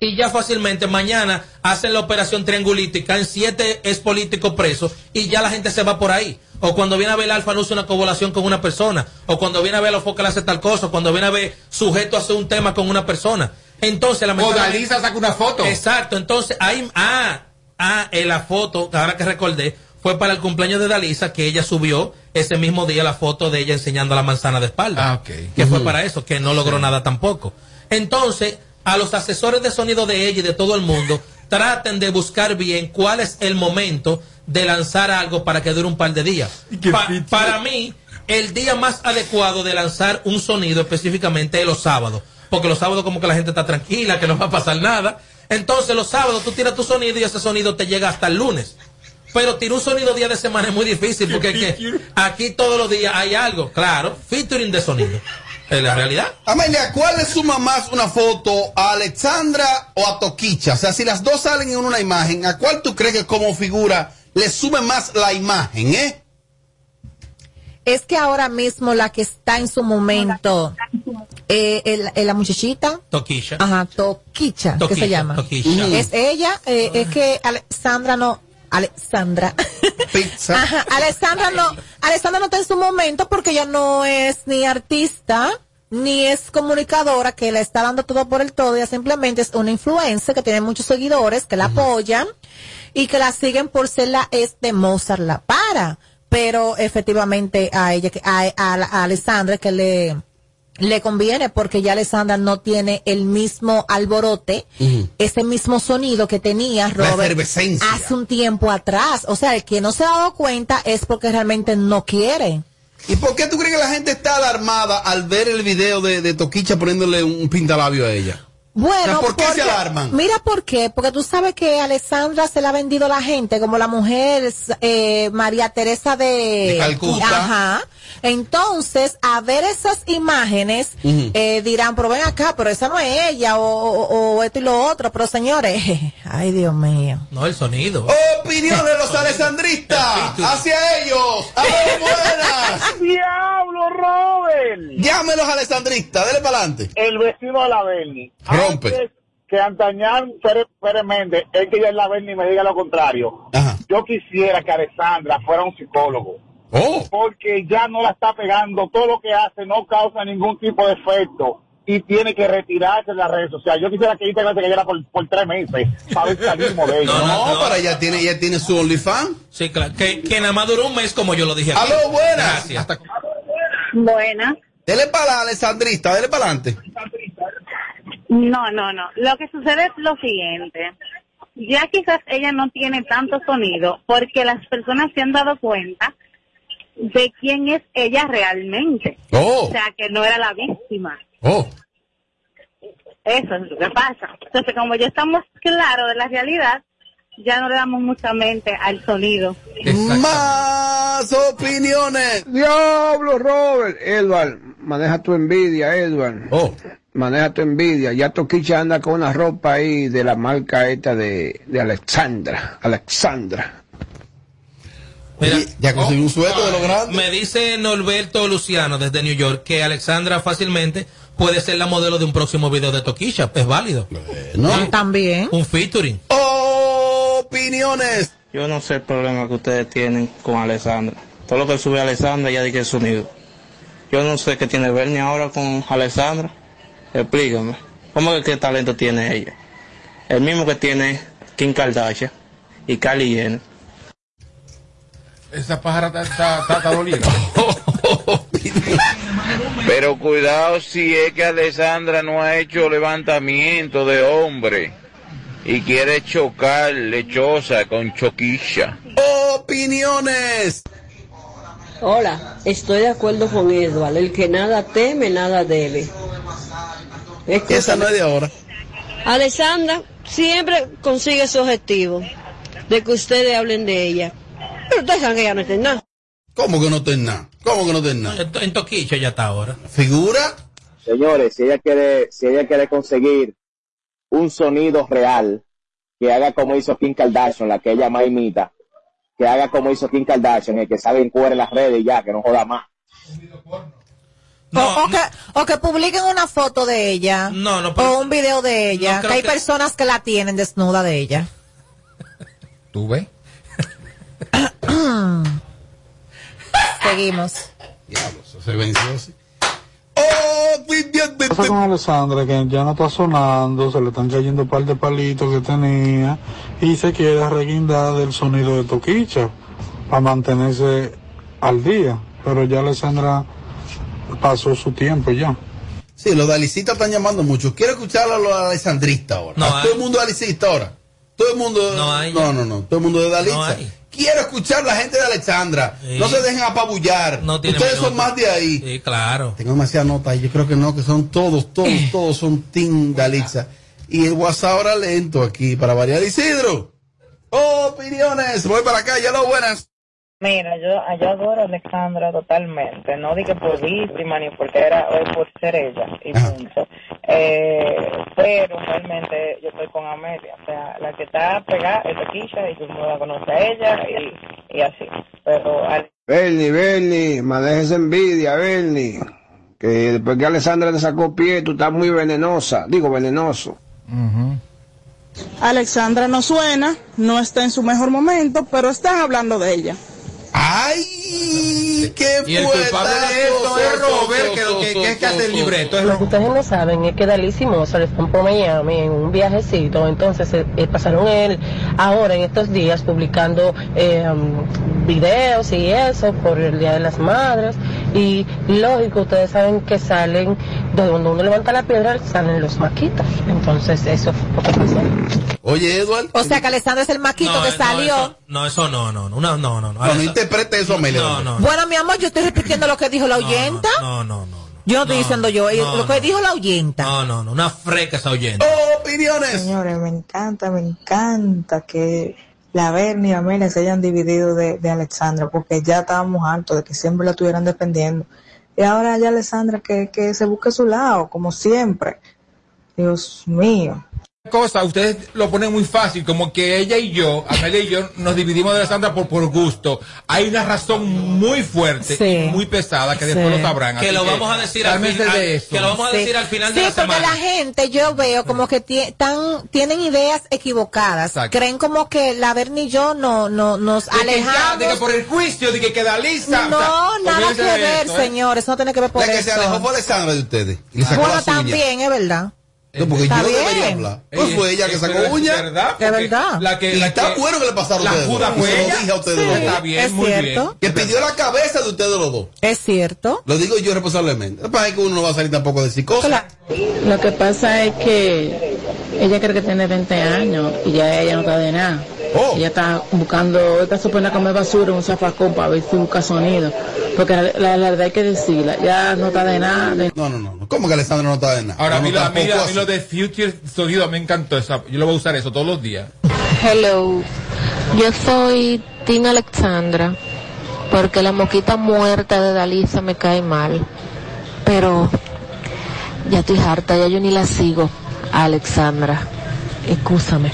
y ya fácilmente mañana hacen la operación triangulita y caen siete ex políticos presos y ya la gente se va por ahí. O cuando viene a ver el alfa usa una covolación con una persona. O cuando viene a ver los focal hace tal cosa. O cuando viene a ver sujeto hace un tema con una persona. Entonces, la O Dalisa saca una foto. Exacto. Entonces, ahí, ah, ah, en la foto, ahora que recordé, fue para el cumpleaños de Dalisa que ella subió ese mismo día la foto de ella enseñando la manzana de espalda. Ah. Que fue para eso, que no logró nada tampoco. Entonces, a los asesores de sonido de ella y de todo el mundo, traten de buscar bien cuál es el momento de lanzar algo para que dure un par de días. Pa- para mí, el día más adecuado de lanzar un sonido específicamente es los sábados. Porque los sábados como que la gente está tranquila, que no va a pasar nada. Entonces los sábados tú tiras tu sonido y ese sonido te llega hasta el lunes. Pero tirar un sonido día de semana es muy difícil porque es que aquí todos los días hay algo, claro, featuring de sonido. Es la realidad. Amelia, ¿cuál le suma más una foto a Alexandra o a Toquicha? O sea, si las dos salen en una imagen, ¿a cuál tú crees que como figura le sume más la imagen, eh? Es que ahora mismo la que está en su momento, eh, el- el- la muchachita, Toquilla. ajá, Toquicha, ¿qué Toquilla, se llama? Toquilla. Es ella, eh, es que Alexandra no, Alexandra. Ajá, Alexandra no, Alexandra no está en su momento porque ella no es ni artista, ni es comunicadora que le está dando todo por el todo, ella simplemente es una influencer que tiene muchos seguidores que la apoyan y que la siguen por ser la es de Mozart la para. Pero efectivamente a ella, que- a, a, a Alessandra que le, le conviene porque ya Alessandra no tiene el mismo alborote, ese mismo sonido que tenía Robert hace un tiempo atrás. O sea, el que no se ha dado cuenta es porque realmente no quiere. ¿Y por qué tú crees que la gente está alarmada al ver el video de, de Toquicha poniéndole un pintalabio a ella? Bueno, O sea, ¿por qué se alarman? Mira por qué, porque tú sabes que Alessandra se la ha vendido a la gente como la mujer eh, María Teresa de, De Calcuta. Ajá. Entonces, a ver esas imágenes, eh, dirán, pero ven acá, pero esa no es ella, o, o- o esto y lo otro, pero señores, ay Dios mío. No, el sonido. Opinión de los alessandristas hacia ellos. ¡Aló, buenas! ¡Diablo, Robert! Llame los alessandristas, dele para adelante. El vecino de la Berni. Rompe. Antes que Antañán Pérez, Pérez Méndez, es que ya la Berni me diga lo contrario. Yo quisiera que Alessandra fuera un psicólogo. Oh. Porque ya no la está pegando. Todo lo que hace no causa ningún tipo de efecto. Y tiene que retirarse de las redes sociales. Yo quisiera que Instagram se cayera por, por tres meses. Para ver salimos de ella. No, pero ella tiene, ella tiene su OnlyFans. Sí, claro. Que, que nada más duró un mes como yo lo dije. aquí. Aló, buenas. Gracias. Buenas. Dele para la alessandrista, dele para adelante. No, no, no. Lo que sucede es lo siguiente. Ya quizás ella no tiene tanto sonido porque las personas se han dado cuenta de quién es ella realmente. Oh. O sea, que no era la víctima. Oh. Eso es lo que pasa. Entonces, como ya estamos claros de la realidad, ya no le damos mucha mente al sonido. Más opiniones. Diablo, Robert. Edward, maneja tu envidia, Edward. Oh. Maneja tu envidia. Ya Toquicha anda con una ropa ahí de la marca esta de, de Alexandra. Alexandra. Mira, ya consiguió un sueldo de lo grande. Me dice Norberto Luciano desde New York que Alexandra fácilmente puede ser la modelo de un próximo video de Toquilla. Es válido. No. También. Un featuring. Opiniones. Yo no sé el problema que ustedes tienen con Alessandra. Todo lo que sube Alessandra ya dije el sonido. Yo no sé qué tiene Bernie ahora con Alessandra. Explícame. ¿Cómo que qué talento tiene ella? El mismo que tiene Kim Kardashian y Kylie Jenner. Esa pájara está, dolida. Pero cuidado si es que Alessandra no ha hecho levantamiento de hombre y quiere chocar lechosa con choquilla. Opiniones. Hola, estoy de acuerdo con Edward. El que nada teme, nada debe. Esa no es de ahora. Alessandra siempre consigue su objetivo de que ustedes hablen de ella. Pero ustedes saben que ella no está en nada. ¿Cómo que no ten nada? ¿Cómo que no ten nada? En, en Toquicha ya está ahora. ¿Figura? Señores, si ella quiere, si ella quiere conseguir un sonido real, que haga como hizo Kim Kardashian, la que ella más imita, que haga como hizo Kim Kardashian, el que sabe en cuero en las redes y ya, que no joda más. O, o que, o que publiquen una foto de ella. No, no, pero- o un video de ella. no que hay que- personas que la tienen desnuda de ella. ¿Tú ves? Seguimos. Eso se venció así. Oh, pasa con Alessandra que ya no está sonando, se le están cayendo un par de palitos que tenía y se quiere reguindar del sonido de Toquicha para mantenerse al día. Pero ya Alessandra pasó su tiempo ya. Sí, los de Alicista están llamando mucho. Quiero escuchar a los alessandristas ahora. No A todo el mundo de Alicista ahora. Todo el mundo. No hay. no, no, no. Todo el mundo de Dalisa. No hay. Quiero escuchar la gente de Alexandra. Sí. No se dejen apabullar. No tiene Ustedes son más de ahí. Sí, claro. Tengo demasiadas notas y yo creo que no, que son todos, todos, todos son Team Dalitza. Y el WhatsApp ahora lento aquí para variar. Isidro, opiniones. Voy para acá, ya lo buenas. Mira, yo, yo adoro a Alexandra totalmente, no di que por víctima ni porque era por ser ella y punto. Eh, pero realmente yo estoy con Amelia, o sea, la que está pegada es Toquilla y tú no la conoce a ella y, y así. Pero al- Bernie, Bernie, maneja esa envidia, Bernie. Que después que Alessandra te sacó pie, tú estás muy venenosa. Digo, venenoso. Alexandra no suena, no está en su mejor momento, pero están hablando de ella. ¡Ay! ¡Qué Y el culpable de esto es Robert, que, lo que, que es que hace el libreto. Es Lo que ustedes no saben es que Dalí y Mozart están por Miami en un viajecito, entonces eh, eh, pasaron él ahora en estos días publicando eh, um, videos y eso por el Día de las Madres y lógico, ustedes saben que salen, de donde uno levanta la piedra salen los maquitos, entonces eso fue lo que pasó. Oye, Eduardo. O sea que Alessandra es el maquito No, que no, salió. eso- No, eso no, no, no, no, no, no. No, no interprete eso, Amelia. No, no. Bueno, mi amor, yo estoy repitiendo lo que dijo la oyenta. No, no, no. Yo no estoy diciendo yo, eh, no, lo que dijo la oyenta. No, no, no. Una freca esa oyente. Opiniones. Señores, me encanta, me encanta que la Bernie y Amelia se hayan dividido de, de Alexandra, porque ya estábamos hartos de que siempre la estuvieran defendiendo. Y ahora ya Alexandra que, que se busque su lado, como siempre. Dios mío. Cosa, ustedes lo ponen muy fácil, como que ella y yo, Amelia y yo, nos dividimos de Alessandra por, por gusto. Hay una razón muy fuerte Sí. y muy pesada que después Sí. lo sabrán. Que lo vamos a decir al final- de eso. que lo vamos a decir al final de Sí, la porque semana. la gente, yo veo como que tie- tan, tienen ideas equivocadas. Exacto. Creen como que la Bernie y yo no, no, nos De que ya, alejamos. de que por el juicio, de que queda lisa. no, o sea, nada que de ver, eso, ¿eh? señores. No tiene que ver por La que eso. se alejó fue Alexandra de ustedes. Y le sacó bueno, también, es verdad. No, porque Está yo debería bien. hablar. Pues fue ella que sacó es uñas. verdad, Es porque verdad. La que, Y la está que- bueno que le pasaron La a ustedes juda dos. fue Se lo ella. dije a ustedes Sí, dos. Está bien, es muy cierto. bien. Que pidió la cabeza de ustedes los dos. Es cierto. Lo digo yo responsablemente. Lo que pasa es que uno no va a salir tampoco de psicosis. Lo que pasa es que ella cree que tiene 20 años y ya ella no está de nada. Oh. Ella está buscando, está suponiendo comer basura en un zafacón para ver si busca sonido. Porque la, la- la verdad hay que decirla, ya no está de nada. de- No, no, no. ¿Cómo que Alessandra no está de nada? Ahora, a mí, no, lo- a mí, tampoco a mí así. lo de Future Sonido me encantó. Esa, yo lo voy a usar eso todos los días. Hello, yo soy Tina Alexandra porque la moquita muerta de Dalisa me cae mal, pero ya estoy harta, ya yo ni la sigo Alexandra. Excúsame.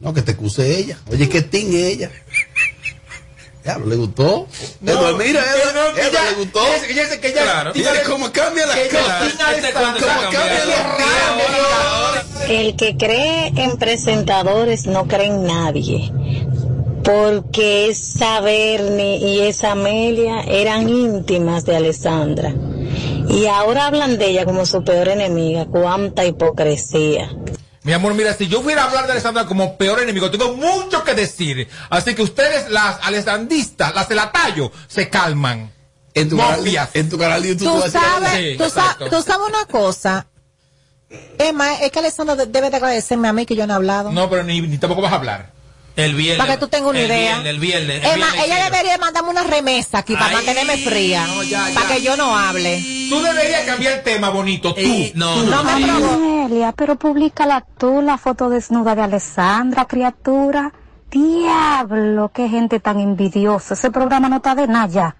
No, que te excuse ella. Oye, que ting ella. Ya, ¿le gustó? Eduardo, mira, Eduardo, no, ella- ¿le gustó? ella- ella- que ella- Claro. Mira cómo las ella- cosas. Los. El que cree en presentadores no cree en nadie. Porque esa Bernie y esa Amelia eran íntimas de Alessandra. Y ahora hablan de ella como su peor enemiga. Cuánta hipocresía. Mi amor, mira, si yo fuera a hablar de Alessandra como peor enemigo, tengo mucho que decir. Así que ustedes, las alessandristas, las de la tallo, se calman. En tu, canal, en tu canal de YouTube Tú algo. sabes, Sí, tú, sa- tú sabes una cosa. Emma, es que Alessandra de- debe de agradecerme a mí que yo no he hablado. No, pero ni, ni tampoco vas a hablar. El viernes. Para que tú tengas una el idea. Viernes, el viernes. el Emma, viernes, ella debería mandarme una remesa aquí para Ay, mantenerme fría. no, ya, para que yo no hable. Tú deberías cambiar el tema, bonito, tú. Eh, no, No me aprobó. Amelia, pero públicala tú la foto desnuda de Alessandra, criatura. Diablo, qué gente tan envidiosa. Ese programa no está de nada ya.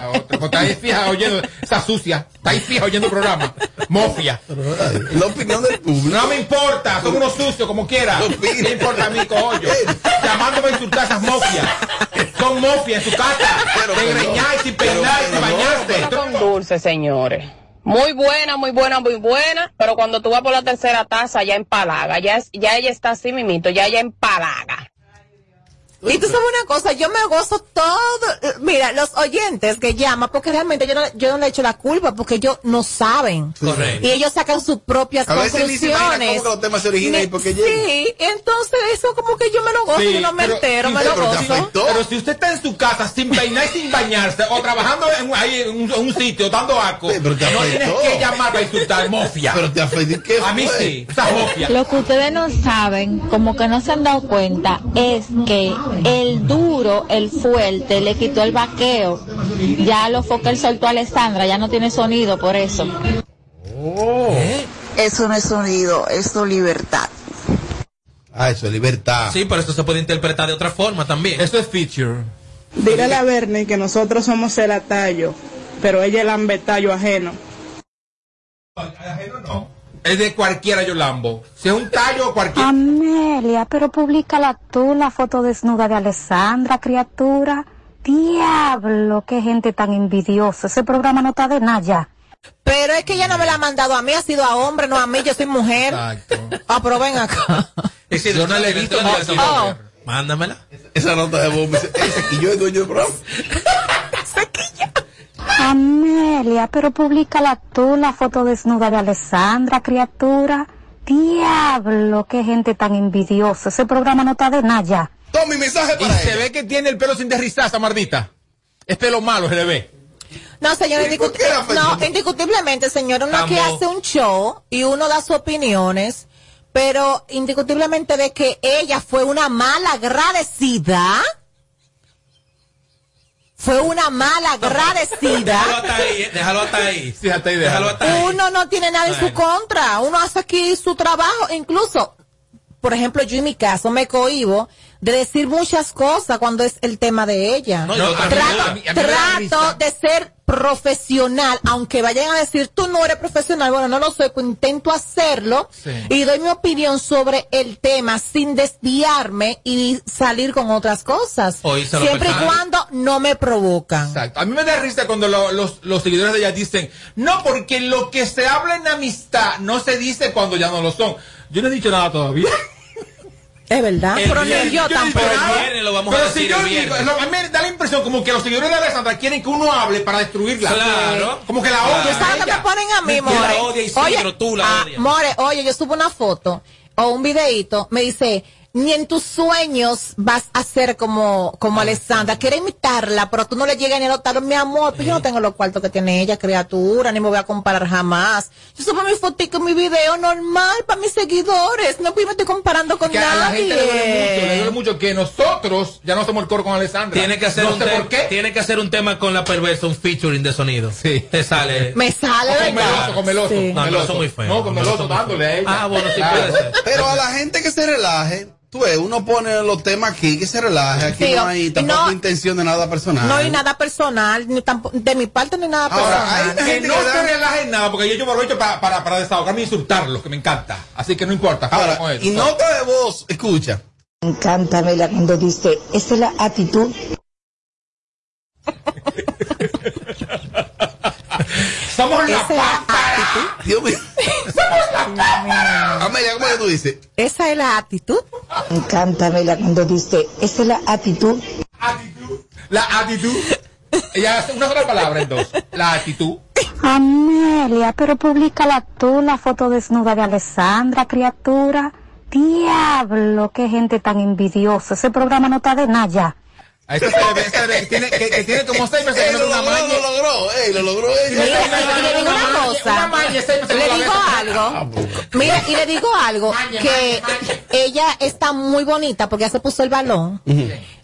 A. Porque está ahí fija oyendo, esa sucia, está ahí fija oyendo el programa. Mofia. La opinión del público. No me importa, son unos sucios como quiera. No me importa a mí, coño. Llamándome a insultar a esas mofias. Son mofias en su casa. De greñar, sin peinar, sin bañarse. Son dulces, señores. Muy buena, muy buena, muy buena, pero cuando tú vas por la tercera taza ya empalaga, ya, es- ya ella está así mimito, ya ella empalaga. Y tú sabes una cosa, yo me gozo todo. eh, Mira, los oyentes que llaman, porque realmente yo no, yo no le echo la culpa, porque ellos no saben. Correcto. Y ellos sacan sus propias A veces ni se imagina conclusiones. cómo los temas se originan y por qué llegan. Sí, entonces eso como que yo me lo gozo, Sí, yo no me pero- entero, sí, me lo pero gozo. afectó. Pero si usted está en su casa sin peinar y sin bañarse o trabajando en, ahí en un, en un sitio dando pero te no tienes que llamar para insultar mofia. Pero te afectó. ¿Qué A mí sí, esa mofia. Lo que ustedes no saben, como que no se han dado cuenta, es que el duro, el fuerte, le quitó el vaqueo. Ya lo fue que él soltó a Alessandra, ya no tiene sonido por eso. Eso no es sonido, es su libertad. Ah, eso es libertad. Sí, pero esto se puede interpretar de otra forma también. Esto es feature. Dile a la Bernie que nosotros somos el atallo, pero ella es el ambetallo ajeno. Es de cualquiera yo lambo. Si es un tallo, cualquiera. Amelia, pero públicala tú la foto desnuda de Alessandra, criatura. Diablo, qué gente tan envidiosa. Ese programa no está de nada. Pero es que ella no me la ha mandado a mí, ha sido a hombre, no a mí, yo soy mujer. Ah, pero ven acá. yo no le he visto Oh. Mándamela. Esa nota de dice, ese que yo es dueño del programa. Amelia, pero públicala tú la foto desnuda de Alessandra, criatura. Diablo, qué gente tan envidiosa. Ese programa no está de nada ya. Toma mi mensaje Y se ve que tiene el pelo sin derrizar, esa mardita. Es pelo malo, se le ve. No, señor, indiscut- no, indiscutiblemente, señor, uno Estamos- hace un show y uno da sus opiniones, pero indiscutiblemente de que ella fue una mala agradecida. Fue una mala agradecida. Déjalo hasta ahí, déjalo hasta ahí. Sí, hasta ahí, déjalo hasta ahí. Uno no tiene nada en su contra. Uno hace aquí su trabajo. Incluso, por ejemplo, yo en mi caso me cohibo de decir muchas cosas cuando es el tema de ella. No, yo trato a mí- a mí me da trato de ser profesional, aunque vayan a decir tú no eres profesional, bueno, no lo soy, pues intento hacerlo Sí. y doy mi opinión sobre el tema sin desviarme y salir con otras cosas. Siempre y cuando no me provocan. Exacto. A mí me da risa cuando lo- los, los seguidores de ella dicen, no, porque lo que se habla en amistad no se dice cuando ya no lo son. Yo no he dicho nada todavía. Es verdad, El pero ni yo tampoco. Pero decir si yo digo, a mí me da la impresión como que los seguidores de Alessandra quieren que uno hable para destruirla. Claro. Como que la Claro. odian. ¿Tú sabes a lo que ella. me ponen a mí, More? la odio, Isidro, tú la ah, odias. More, oye, yo subo una foto o un videito, me dice, ni en tus sueños vas a ser como, Ah, como Alessandra. Quiere imitarla, pero tú no le llegas ni a notar, mi amor, pues yo no tengo los cuartos que tiene ella, criatura, ni me voy a comparar jamás. Yo subo mi fotico, mi video normal para mis seguidores, no pues me estoy comparando con Que a la gente le duele mucho, le duele nadie. mucho que nosotros ya no somos el coro con Alessandra. Tiene que hacer no un sé por qué. tiene que hacer un tema con la perversa, un featuring de sonido. Sí. Te sale. Me sale, O con. Meloso, con Meloso. Sí. No, Meloso. Meloso muy feo. No, con Meloso dándole a ella. Ah, bueno, sí Claro. puede ser. Pero a la gente que se relaje, tú ves, uno pone los temas aquí, que se relaje. Aquí Sí, no hay tampoco no- intención de nada personal. No hay nada personal, ni tampo- de mi parte ni nada Ahora, hay personal. Que no se da- relajen nada, porque yo, yo me aprovecho para, para, para desahogarme y insultarlos, que me encanta. Así que no importa. Ahora, con eso. y nota de voz, escucha. Me encanta, Amelia, cuando dice, esa es la actitud. Somos la Esa es la actitud. Dios mío. Amelia, ¿cómo que tú dices? Esa es la actitud. Me encanta, Amelia, cuando dice, esa es la actitud. La actitud. Ella hace una sola palabra en dos. La actitud. Amelia, pero públicala tú la foto desnuda de Alessandra, criatura. Diablo, qué gente tan envidiosa. Ese programa no está de nada ya. A esta se le ve, esta se le ve que tiene, que, que tiene como seis meses que Ey, no una logró, maña. lo logró, ey, lo logró ella. Mira, y le digo una Una cosa. maña, seis meses Le digo algo. Mira, y le digo algo. Que ella está muy bonita porque ya se puso el balón.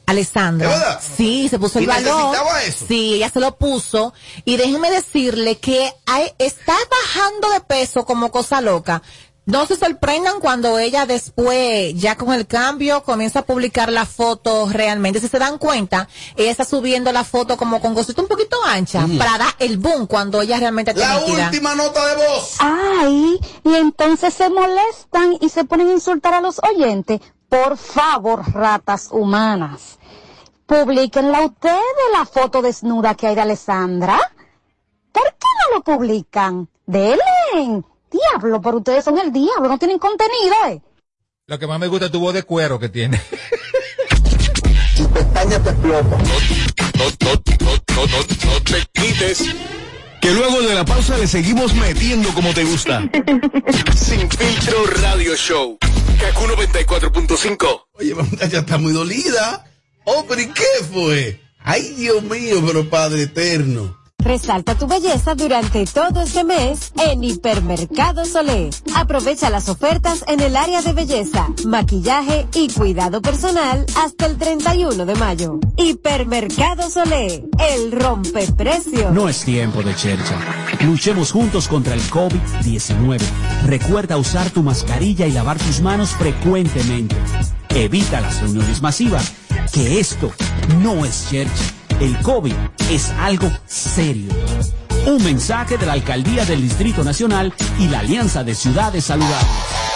Alessandra. ¿Es verdad? Sí, se puso el ¿Y balón. necesitaba eso? Sí, ella se lo puso. Y déjeme decirle que hay- está bajando de peso como cosa loca. No se sorprendan cuando ella después, ya con el cambio, comienza a publicar la foto realmente. Si se dan cuenta, ella está subiendo la foto como con cosita un poquito ancha Mm. para dar el boom cuando ella realmente está La última nota de voz. Ay, y entonces se molestan y se ponen a insultar a los oyentes. Por favor, ratas humanas. Publíquenla ustedes la foto desnuda que hay de Alessandra. ¿Por qué no lo publican? Delen. Diablo, pero ustedes son el diablo, no tienen contenido, ¿eh? Lo que más me gusta es tu voz de cuero que tiene. No, no, no, no, no, no te quites. Que luego de la pausa le seguimos metiendo como te gusta. Sin filtro radio show. Kaku 94.5. Oye, muchacha está muy dolida. Oh, pero ¿y qué fue? Ay, Dios mío, pero Padre Eterno. Resalta tu belleza durante todo este mes en Hipermercado Solé. Aprovecha las ofertas en el área de belleza, maquillaje y cuidado personal hasta el 31 de mayo. Hipermercado Solé, el rompeprecio. No es tiempo de chercha. Luchemos juntos contra el COVID-19. Recuerda usar tu mascarilla y lavar tus manos frecuentemente. Evita las reuniones masivas, que esto no es chercha. El COVID es algo serio. Un mensaje de la Alcaldía del Distrito Nacional y la Alianza de Ciudades Saludables.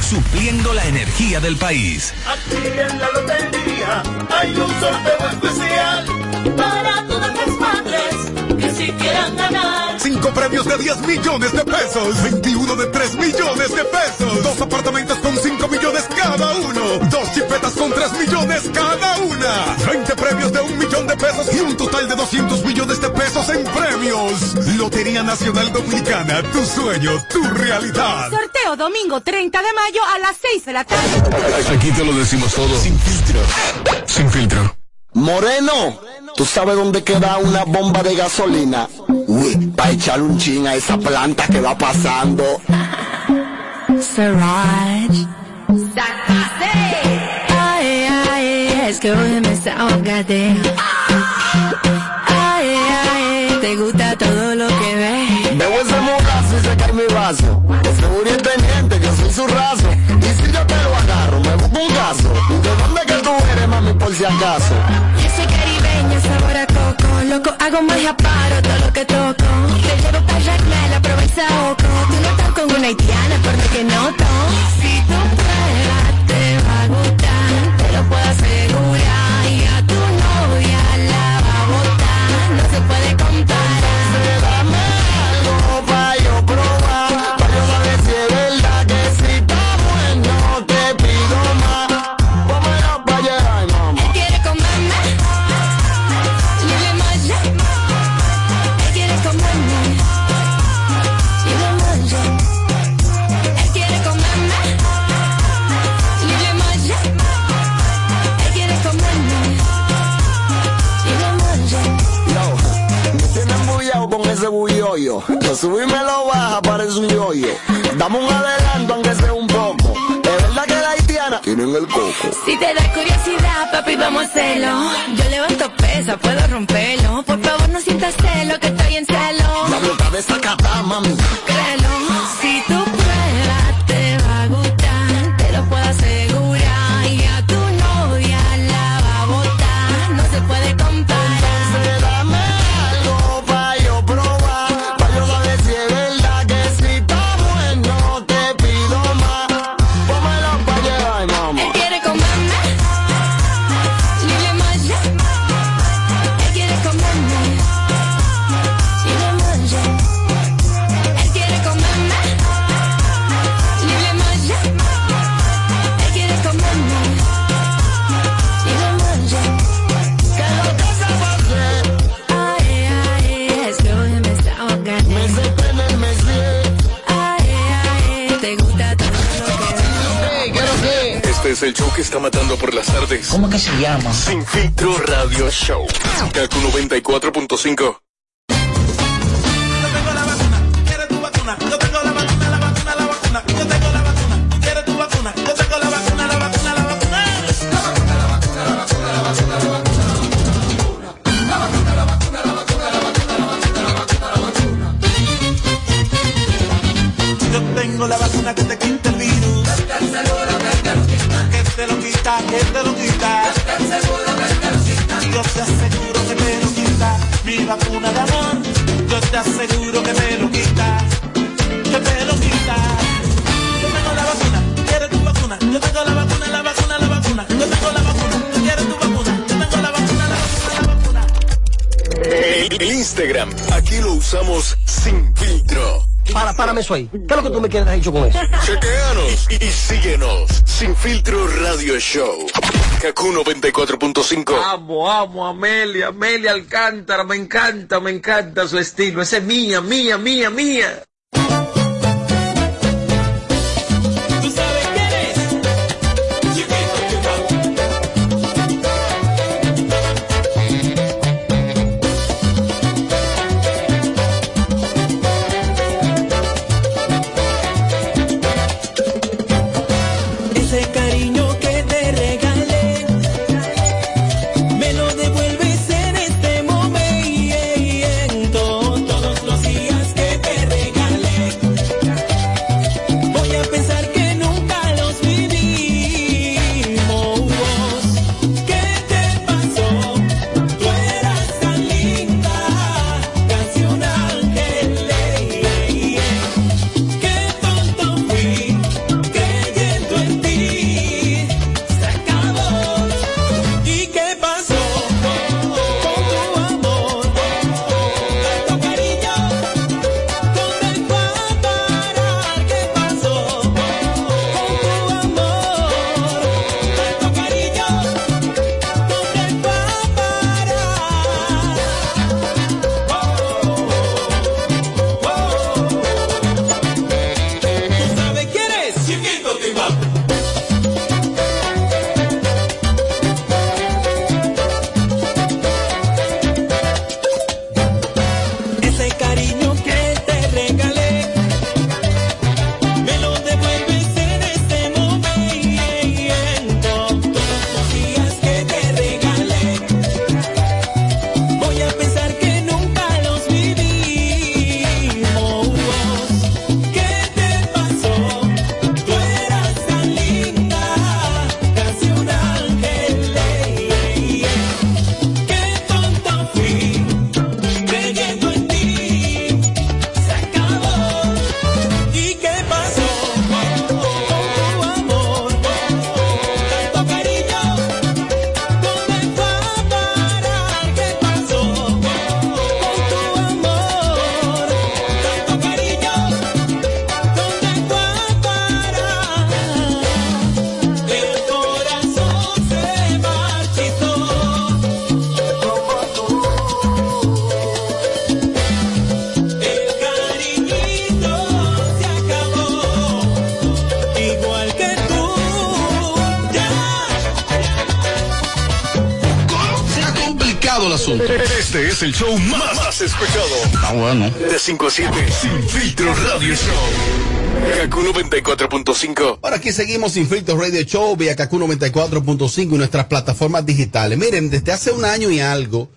supliendo la energía del país. Aquí en la lotería hay un sorteo especial para madres que si quieran ganar. Cinco premios de 10 millones de pesos. 21 de 3 millones de pesos. Dos apartamentos con 5 millones cada uno. Dos chipetas con 3 millones cada una. 20 premios de un millón de pesos y un total de 200 millones de pesos en premios. Lotería Nacional Dominicana. Tu sueño, tu realidad. Sorteo domingo 30 de mayo a las 6 de la tarde. Aquí te lo decimos todo. Sin filtro. Sin filtro. Moreno, ¿tú sabes dónde queda una bomba de gasolina? Uy, para echarle un chin a esa planta que va pasando. Siraj. Ay, ay, es que hoy me desahogate. Ay, ay, te gusta todo lo que ves. Veo ese mocazo y se cae mi vaso. Ese Uri es teniente, que soy su raso. Y si yo te lo agarro, me busco un caso. ¿De dónde que tú eres, mami, por si acaso? Loco, hago magia, paro todo lo que toco. Te llevo para Jacmel, la Provenza Oco. Tú no estás con una haitiana, por lo que noto. Si tú pruebas, te va a gustar. Te lo puedo asegurar. Lo subí y me lo baja, parece un yoyo. Dame un adelanto, aunque sea un poco. Es verdad que la haitiana tienen el coco. Si te da curiosidad, papi, vamos a hacerlo. Yo levanto pesa, puedo romperlo. Por favor, no sientas celo, que estoy en celo. La blota de esa mami. Créelo, Sin filtro radio show. Kaku 94.5. usamos sin filtro. Para, párame eso ahí. ¿Qué es lo que tú me quieres dicho con eso? Chequeanos y, y síguenos. Sin filtro radio show. Kaku 94.5. Amo, amo, Amelia, Amelia Alcántara, me encanta, me encanta su estilo. Ese es mía, mía, mía, mía. Es el show más, más escuchado. Ah, bueno. De 5 a 7. Sin filtro radio show. Kaku 94.5. Ahora aquí seguimos sin filtro Radio Show vía Kaku 94.5 y nuestras plataformas digitales. Miren, desde hace un año y algo,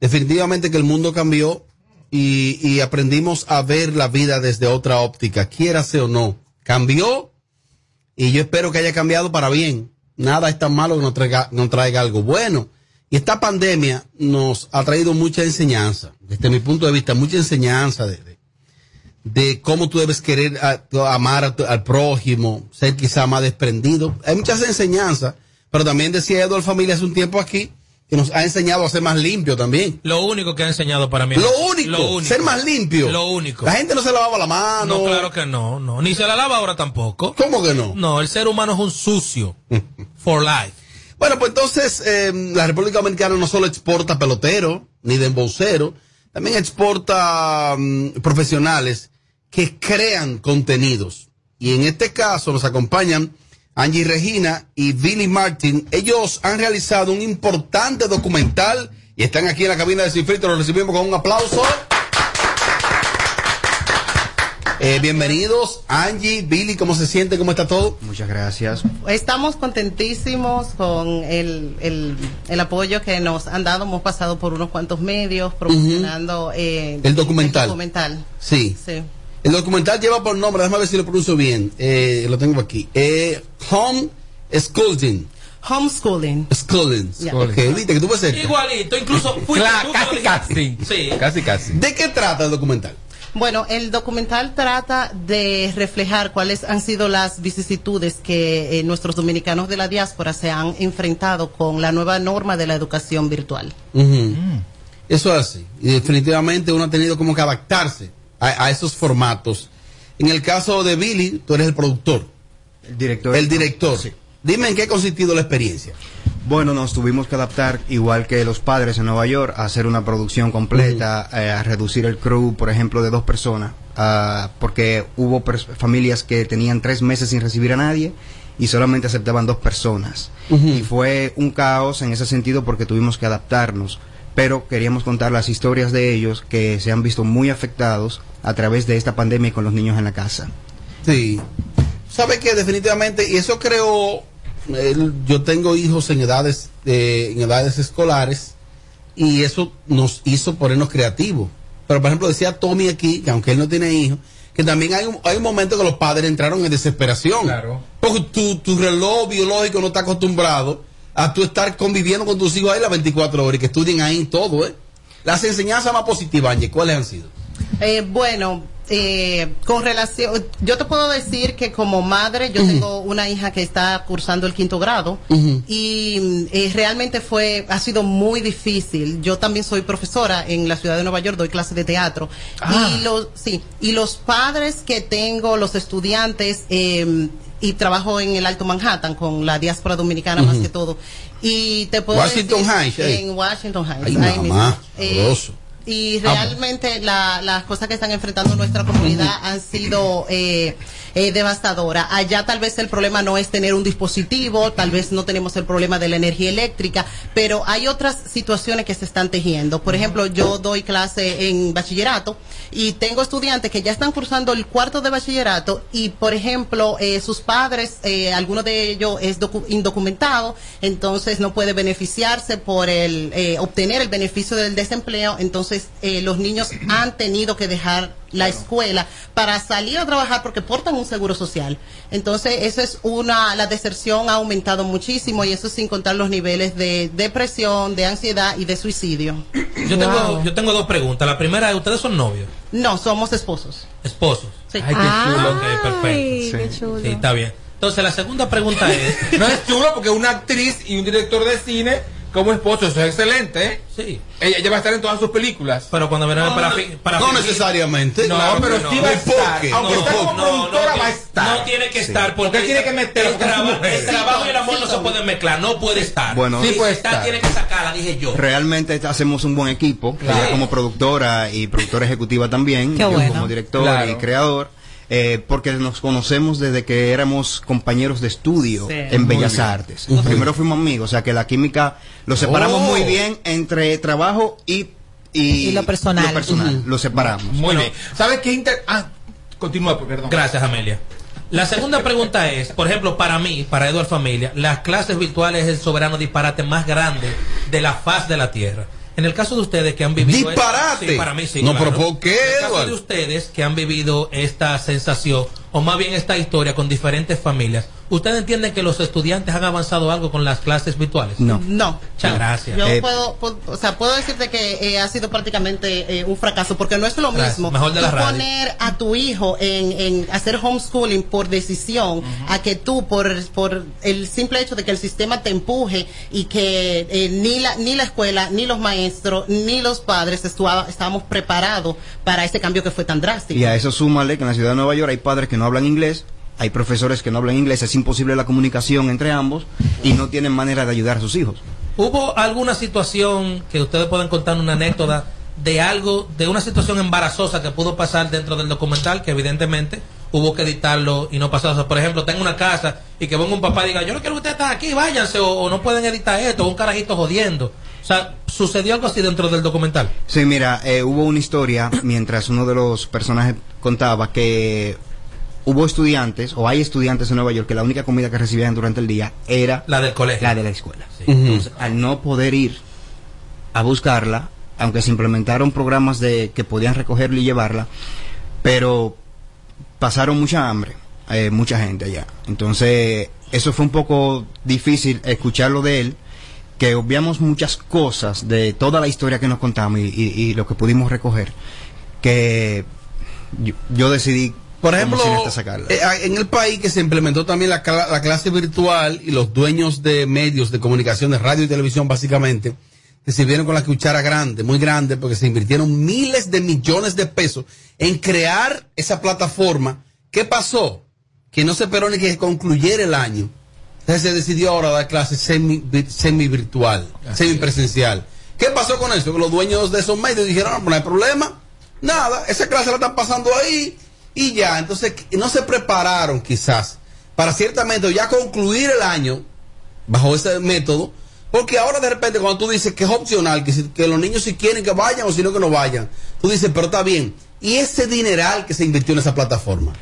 definitivamente que el mundo cambió y, y aprendimos a ver la vida desde otra óptica, quiérase o no. Cambió y yo espero que haya cambiado para bien. Nada es tan malo que no traiga, no traiga algo bueno. Y esta pandemia nos ha traído mucha enseñanza, desde mi punto de vista, mucha enseñanza de, de, de cómo tú debes querer a- amar a tu- al prójimo, ser quizá más desprendido. Hay muchas enseñanzas, pero también decía Eduardo Familia hace un tiempo aquí que nos ha enseñado a ser más limpio también. Lo único que ha enseñado para mí. Lo único, ser más limpio. Lo único. La gente no se lavaba la mano. No, claro que no, no. Ni se la lava ahora tampoco. ¿Cómo que no? No, el ser humano es un sucio. For life. Bueno, pues entonces eh, la República Dominicana no solo exporta peloteros ni de embolseros, también exporta mm, profesionales que crean contenidos. Y en este caso nos acompañan Angie Regina y Billy Martin, ellos han realizado un importante documental y están aquí en la cabina de Cifrito, los recibimos con un aplauso. Eh, bienvenidos, Angie, Billy, ¿cómo se siente? ¿Cómo está todo? Muchas gracias. Estamos contentísimos con el, el, el apoyo que nos han dado. Hemos pasado por unos cuantos medios promocionando eh, El documental. el documental. Sí. Sí. El documental lleva por nombre, déjame ver si lo pronuncio bien, eh, lo tengo aquí, eh, Home Schooling. Homeschooling. Schooling. Ya. Ok, viste que tú puedes ser. Igualito, incluso casi, casi. Sí. Casi, casi. ¿De qué trata el documental? Bueno, el documental trata de reflejar cuáles han sido las vicisitudes que eh, nuestros dominicanos de la diáspora se han enfrentado con la nueva norma de la educación virtual. Eso es así. Y definitivamente uno ha tenido como que adaptarse a, a esos formatos. En el caso de Billy, tú eres el productor. El director. El director. Dime en qué ha consistido la experiencia. Bueno, nos tuvimos que adaptar, igual que los padres en Nueva York, a hacer una producción completa, eh, a reducir el crew, por ejemplo, de dos personas, ah, porque hubo pers- familias que tenían tres meses sin recibir a nadie y solamente aceptaban dos personas. Y fue un caos en ese sentido porque tuvimos que adaptarnos, pero queríamos contar las historias de ellos que se han visto muy afectados a través de esta pandemia y con los niños en la casa. Sí. ¿Sabe que definitivamente, y eso creo, el- yo tengo hijos en edades, eh, en edades escolares, y eso nos hizo ponernos creativos. Pero, por ejemplo, decía Tommy aquí, que aunque él no tiene hijos, que también hay un, hay un momento que los padres entraron en desesperación. Claro. Porque tu, tu reloj biológico no está acostumbrado a tú estar conviviendo con tus hijos ahí las 24 horas y que estudien ahí todo, ¿eh? Las enseñanzas más positivas, Angie, ¿cuáles han sido? Eh, bueno, eh, con relación, yo te puedo decir que como madre, yo tengo una hija que está cursando el quinto grado y eh, realmente fue, ha sido muy difícil. Yo también soy profesora en la ciudad de Nueva York, doy clases de teatro Ah. y los, sí, y los padres que tengo, los estudiantes, eh, y trabajo en el Alto Manhattan con la diáspora dominicana más que todo. Y te puedo Washington decir- Heights. En Washington Heights. Ay, mamá, Eh. Y realmente la- las cosas que están enfrentando nuestra comunidad han sido eh, eh, devastadoras. Allá tal vez el problema no es tener un dispositivo, tal vez no tenemos el problema de la energía eléctrica, pero hay otras situaciones que se están tejiendo. Por ejemplo, yo doy clase en bachillerato y tengo estudiantes que ya están cursando el cuarto de bachillerato y, por ejemplo, eh, sus padres, eh, alguno de ellos es docu- indocumentado, entonces no puede beneficiarse por el eh, obtener el beneficio del desempleo, entonces eh, los niños han tenido que dejar la escuela para salir a trabajar porque portan un seguro social. Entonces, eso es una, la deserción ha aumentado muchísimo y eso sin contar los niveles de depresión, de ansiedad y de suicidio. Yo tengo, yo tengo dos preguntas. La primera es, ¿ustedes son novios? No, somos esposos. Esposos. Sí. Ay, qué chulo. Ok, perfecto. Ay, qué chulo. Sí, está bien. Entonces, la segunda pregunta es... No es chulo porque una actriz y un director de cine como esposo, eso es excelente, ¿eh? Sí. Ella, ella va a estar en todas sus películas. Pero cuando verán para, fi- para no fingir- necesariamente. No, claro pero que no. sí va a ¿Y por estar. qué? Aunque ¿Pero está por como productora, no, va a estar. no tiene que estar porque Porque tiene que meterlo el, traba- el trabajo y el amor no se pueden mezclar, no puede estar. Bueno, Si Sí puede estar. tiene que sacarla, dije yo. Realmente hacemos un buen equipo, Claro. ella como productora y productora ejecutiva también, Qué yo bueno. como director Claro. y creador, eh, porque nos conocemos desde que éramos compañeros de estudio Sí. en Muy Bellas bien. Artes. Primero fuimos amigos, o sea que la química lo separamos Oh. muy bien entre trabajo y, Y lo personal. Lo separamos. Muy Bueno. bien. ¿Sabes qué inter... Ah, continúa, pues, perdón. Gracias, Amelia. La segunda pregunta es, por ejemplo, para mí, para Eduard Familia, las clases virtuales es el soberano disparate más grande de la faz de la Tierra. En el caso de ustedes que han vivido... ¡Disparate! Sí, para mí sí. No, claro. pero ¿por qué, En el caso de ustedes que han vivido esta sensación, o más bien esta historia con diferentes familias, ¿ustedes entienden que los estudiantes han avanzado algo con las clases virtuales? No. No. Muchas gracias. Yo Eh, puedo, puedo- o sea, puedo decirte que eh, ha sido prácticamente eh, un fracaso, porque no es lo mismo Mejor de la radio. poner a tu hijo en, en hacer homeschooling por decisión, a que tú, por, por el simple hecho de que el sistema te empuje y que eh, ni, la, ni la escuela, ni los maestros, ni los padres estábamos preparados para ese cambio que fue tan drástico. Y a eso súmale que en la ciudad de Nueva York hay padres que no hablan inglés, hay profesores que no hablan inglés, es imposible la comunicación entre ambos y no tienen manera de ayudar a sus hijos. ¿Hubo alguna situación que ustedes puedan contar una anécdota de algo, de una situación embarazosa que pudo pasar dentro del documental, que evidentemente hubo que editarlo y no pasó. O sea, por ejemplo, tengo una casa y que venga un papá y diga, yo no quiero que ustedes estén aquí, váyanse, o, o no pueden editar esto, o un carajito jodiendo. O sea, sucedió algo así dentro del documental. Sí, mira, eh, hubo una historia mientras uno de los personajes contaba que hubo estudiantes, o hay estudiantes en Nueva York, que la única comida que recibían durante el día era la del colegio. La de la escuela. Entonces, al no poder ir a buscarla, aunque se implementaron programas de que podían recogerla y llevarla, pero pasaron mucha hambre, eh, mucha gente allá. Entonces, eso fue un poco difícil escucharlo de él, que obviamos muchas cosas de toda la historia que nos contamos y, y- y lo que pudimos recoger, que yo, yo decidí Por ejemplo, eh, en el país que se implementó también la, cla- la clase virtual y los dueños de medios de comunicación, de radio y televisión básicamente, se sirvieron con la cuchara grande, muy grande, porque se invirtieron miles de millones de pesos en crear esa plataforma. ¿Qué pasó? Que no se esperó ni que concluyera el año. Entonces se decidió ahora dar clases semi, vi- semi-virtual, semi-presencial. ¿Qué pasó con eso? Que los dueños de esos medios dijeron, no, pues no hay problema. Nada, esa clase la están pasando ahí y ya. Entonces no se prepararon quizás para ciertamente ya concluir el año bajo ese método. Porque ahora de repente cuando tú dices que es opcional, que, si- que los niños si quieren que vayan o si no que no vayan, tú dices, pero está bien. Y ese dineral que se invirtió en esa plataforma.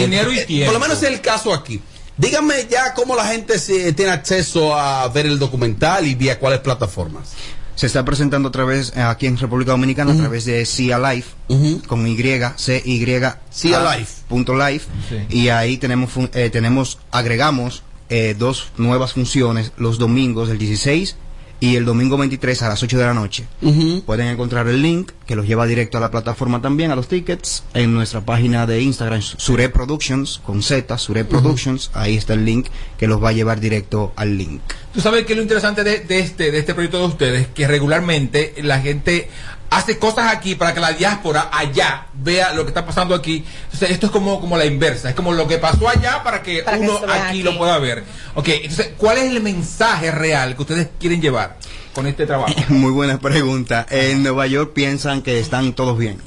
Dinero y Eh, tiempo. Por lo menos es el caso aquí. Díganme ya cómo la gente se, tiene acceso a ver el documental y vía cuáles plataformas. Se está presentando a través, eh, aquí en República Dominicana, a través de Cia Life, con Y, C, Y, Cia Life. Punto life. Sí. Y ahí tenemos, fun- eh, tenemos, agregamos eh, dos nuevas funciones los domingos, el 16 y el domingo 23 a las 8 de la noche. Pueden encontrar el link que los lleva directo a la plataforma también, a los tickets, en nuestra página de Instagram, Sure Productions, con Z, Sure Productions. Ahí está el link que los va a llevar directo al link. Tú sabes que lo interesante de, de este de este proyecto de ustedes que regularmente la gente hace cosas aquí para que la diáspora allá vea lo que está pasando aquí. Entonces, esto es como, como la inversa, es como lo que pasó allá para que Para que uno vea aquí, aquí. lo pueda ver. Ok, entonces, ¿cuál es el mensaje real que ustedes quieren llevar con este trabajo? Muy buena pregunta. En Nueva York piensan que están todos bien,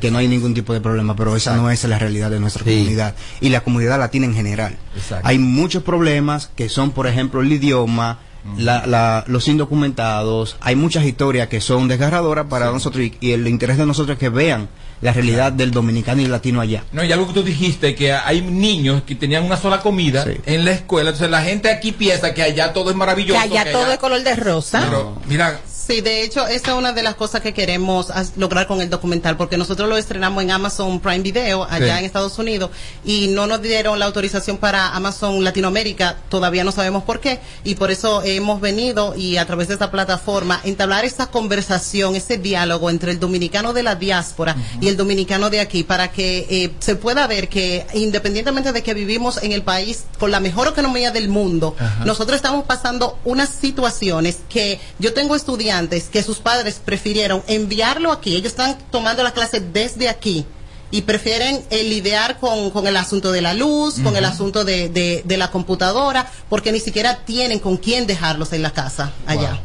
que no hay ningún tipo de problema, pero esa no es la realidad de nuestra comunidad y la comunidad latina en general. Exacto. Hay muchos problemas que son, por ejemplo, el idioma, la- la- los indocumentados. Hay muchas historias que son desgarradoras para nosotros y, y el interés de nosotros es que vean la realidad del dominicano y el latino allá. No, y algo que tú dijiste, que hay niños que tenían una sola comida en la escuela, entonces la gente aquí piensa que allá todo es Que maravilloso. allá que todo allá- es color de rosa. Pero, mira, Sí, de hecho, esa es una de las cosas que queremos lograr con el documental, porque nosotros lo estrenamos en Amazon Prime Video allá Sí. en Estados Unidos y no nos dieron la autorización para Amazon Latinoamérica, todavía no sabemos por qué, y por eso hemos venido y a través de esta plataforma entablar esa conversación, ese diálogo entre el dominicano de la diáspora y el dominicano de aquí, para que eh, se pueda ver que independientemente de que vivimos en el país con la mejor economía del mundo, nosotros estamos pasando unas situaciones que yo tengo estudiantes que sus padres prefirieron enviarlo aquí, ellos están tomando la clase desde aquí y prefieren eh, lidiar con, con el asunto de la luz, con el asunto de, de, de la computadora, porque ni siquiera tienen con quién dejarlos en la casa allá.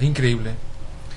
increíble.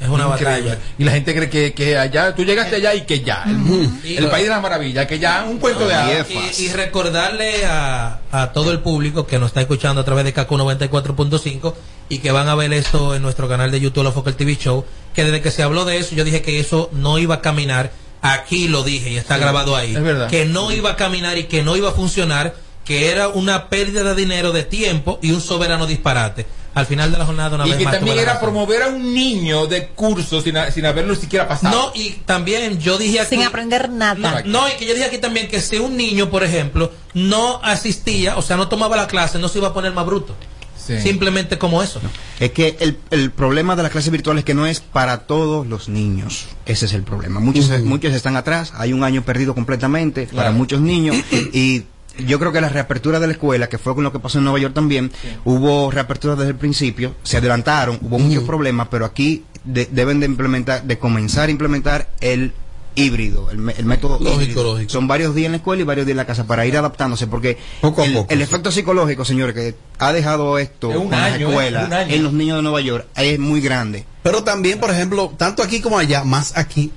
Es una Increíble. batalla. Y la gente cree que, que allá, tú llegaste allá y que ya, el, el país de las maravillas, que ya un cuento de hadas. Y, y recordarle a, a todo el público que nos está escuchando a través de KQ 94.5 y que van a ver esto en nuestro canal de YouTube, La Focal TV Show, que desde que se habló de eso, yo dije que eso no iba a caminar. Aquí lo dije y está Sí, grabado ahí. es verdad. Que no iba a caminar y que no iba a funcionar, que era una pérdida de dinero, de tiempo y un soberano disparate. Al final de la jornada, una Y vez que más, también era razón. promover a un niño de curso sin, a- sin haberlo siquiera pasado. No, y también yo dije aquí. Sin aprender nada. No, y que yo dije aquí también que si un niño, por ejemplo, no asistía, o sea, no tomaba la clase, no se iba a poner más bruto. Simplemente como eso. Es que el, el problema de la clase virtual es que no es para todos los niños. Ese es el problema. Muchos, muchos están atrás, hay un año perdido completamente para muchos niños y yo creo que la reapertura de la escuela, que fue con lo que pasó en Nueva York también, hubo reapertura desde el principio, se adelantaron, hubo muchos problemas, pero aquí de- deben de implementar, de comenzar a implementar el híbrido, el, método Lógico, híbrido. lógico. Son varios días en la escuela y varios días en la casa para ir adaptándose, porque Poco el, poco, el sí. efecto psicológico, señores, que ha dejado esto las año, ¿eh? año. en los niños de Nueva York es muy grande. Pero también, por ejemplo, tanto aquí como allá, más aquí,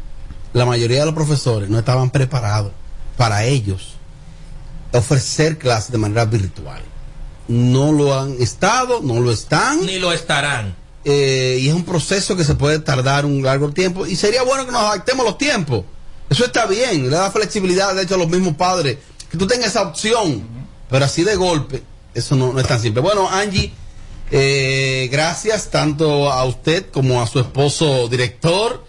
la mayoría de los profesores no estaban preparados para ellos ofrecer clases de manera virtual. No lo han estado, no lo están. Ni lo estarán. eh, y es un proceso que se puede tardar un largo tiempo. Y sería bueno que nos adaptemos los tiempos. Eso está bien, le da flexibilidad, de hecho, a los mismos padres. Que tú tengas esa opción, pero así de golpe, eso no, no es tan simple. Bueno, Angie, eh, gracias tanto a usted como a su esposo director,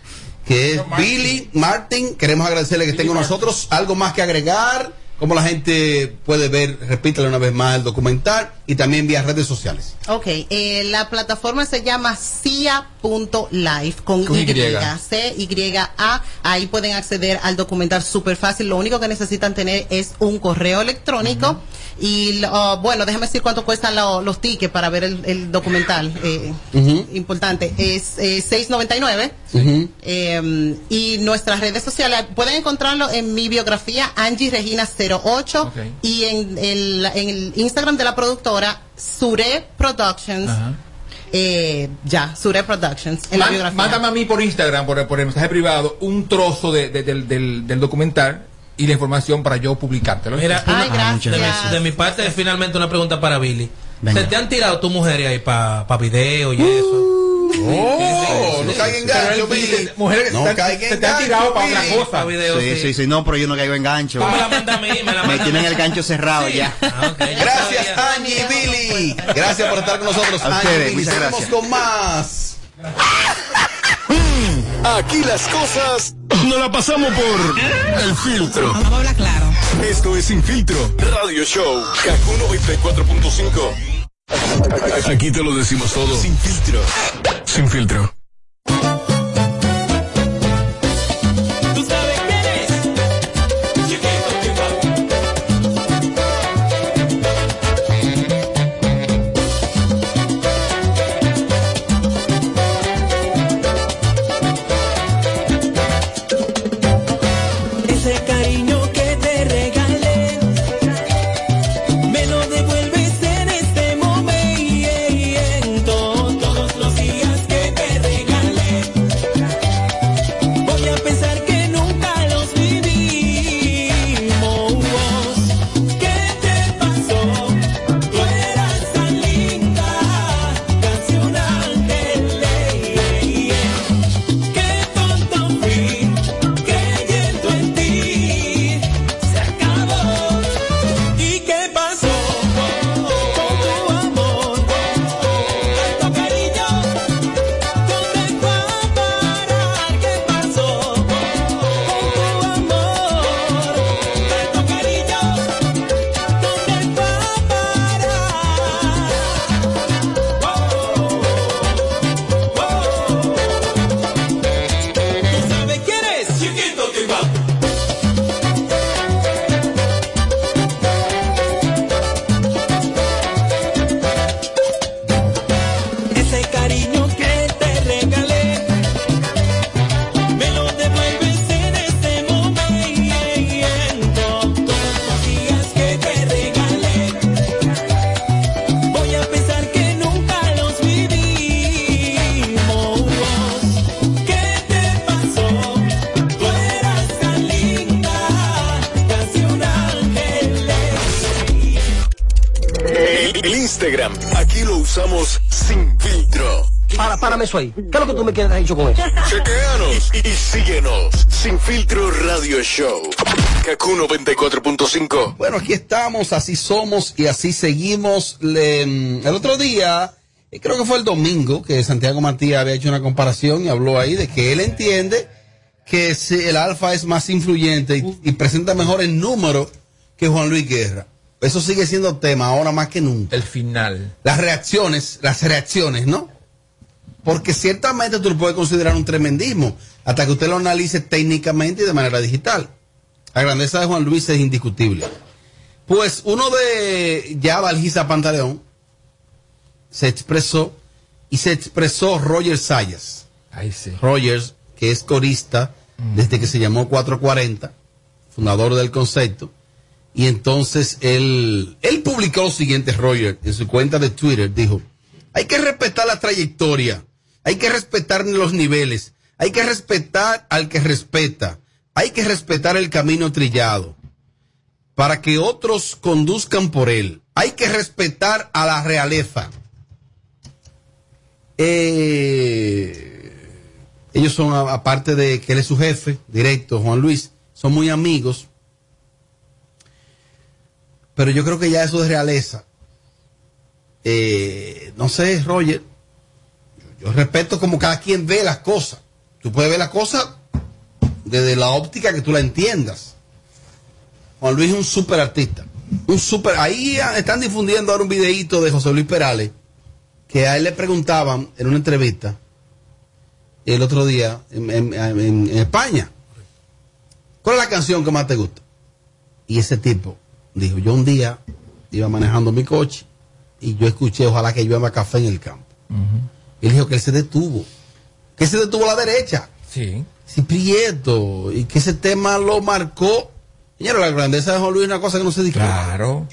que es Billy Martin. Queremos agradecerle que esté con nosotros. ¿Algo más que agregar? ¿Cómo la gente puede ver, repítale una vez más, el documental y también vía redes sociales? Ok, eh, la plataforma se llama cia.life con, Con Y, Y. C-Y-A. Ahí pueden acceder al documental súper fácil. Lo único que necesitan tener es un correo electrónico. Y uh, bueno, déjame decir cuánto cuestan lo- los tickets para ver el, el documental. eh, Importante. Es eh, 6.99. Eh, y nuestras redes sociales pueden encontrarlo en mi biografía Angie Regina 08 y en el, en el Instagram de la productora Sure Productions. Eh, ya, Sure Productions. En la biografía. mándame a mí por Instagram, por, por el mensaje privado, un trozo de- de- del, del- del documental y la información para yo publicártelo. Mira, una- de, mi, de mi parte, finalmente una pregunta para Billy. Venga. ¿Se te han tirado tus mujeres ahí para pa video y eso? Oh, no caiga en gancho, Billy. Mujeres No caiga en gancho, Billy. sí, sí, sí, no, pero yo no caigo en gancho. Me la mandas a mí, me la Me mandas a tienen el gancho cerrado ya. Gracias, Angie y Billy. Gracias por estar con nosotros, A Angie y ustedes, Billy. muchas Seguimos gracias. con más. Aquí las cosas no la pasamos por el filtro. Vamos a hablar claro. Esto es Sin Filtro Radio Show. Kaku 94.5. Aquí te lo decimos todo. Sin filtro. Sin filtro. Eso ahí. ¿Qué es lo que tú me quieres dicho con eso? Chequeanos y, y síguenos. Sin filtro Radio Show. Kaku 94.5. Bueno, aquí estamos, así somos y así seguimos. Le- mm, el otro día, eh, creo que fue el domingo, que Santiago Matías había hecho una comparación y habló ahí de que él entiende que si el Alfa es más influyente y, y presenta mejor en número que Juan Luis Guerra. Eso sigue siendo tema ahora más que nunca. El final. Las reacciones, las reacciones, ¿no? Porque ciertamente tú lo puedes considerar un tremendismo hasta que usted lo analice técnicamente y de manera digital. La grandeza de Juan Luis es indiscutible. Pues uno de ya Valgisa Pantaleón se expresó y se expresó Roger Sayas. Ahí sí. Rogers, que es corista desde que se llamó 440, fundador del concepto. Y entonces él, él publicó lo siguiente, Roger, en su cuenta de Twitter, dijo, hay que respetar la trayectoria, hay que respetar los niveles, hay que respetar al que respeta, hay que respetar el camino trillado. para que otros conduzcan por él. Hay que respetar a la realeza. Eh, ellos son, aparte de que él es su jefe directo, Juan Luis, son muy amigos. Pero yo creo que ya eso de realeza. eh, no sé, Roger. Yo, respeto como cada quien ve las cosas. Tú puedes ver las cosas desde la óptica que tú la entiendas. Juan Luis es un super artista. Un super. Ahí ah, están difundiendo ahora un videíto de José Luis Perales que a él le preguntaban en una entrevista el otro día en, España. ¿Cuál es la canción que más te gusta? Y ese tipo dijo, yo un día iba manejando mi coche y yo escuché, ojalá que llueva café en el campo. Él dijo que él se detuvo. Que se detuvo a la derecha. Sí. Sí, Prieto. Y que ese tema lo marcó. Señora, la grandeza de Juan Luis es una cosa que no se discute. Claro.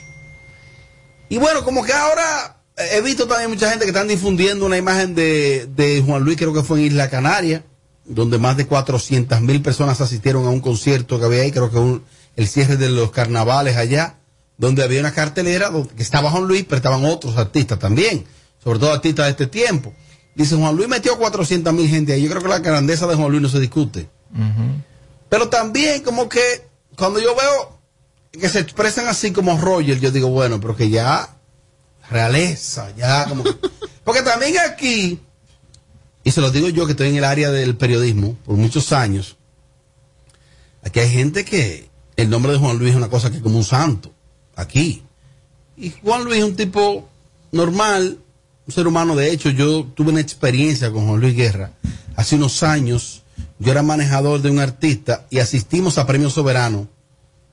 Y bueno, como que ahora eh, he visto también mucha gente que están difundiendo una imagen de, de Juan Luis, creo que fue en Isla Canaria, donde más de 400 mil personas asistieron a un concierto que había ahí, creo que un- el cierre de los carnavales allá, donde había una cartelera donde, que estaba Juan Luis, pero estaban otros artistas también, sobre todo artistas de este tiempo. Dice, Juan Luis metió 400 mil gente ahí. Yo creo que la grandeza de Juan Luis no se discute. Pero también como que cuando yo veo que se expresan así como Roger, yo digo, bueno, pero que ya realeza, ya como que- Porque también aquí, y se lo digo yo que estoy en el área del periodismo por muchos años, aquí hay gente que el nombre de Juan Luis es una cosa que es como un santo, aquí. Y Juan Luis es un tipo normal, un ser humano. De hecho, yo tuve una experiencia con Juan Luis Guerra hace unos años. Yo era manejador de un artista y asistimos a Premio Soberano.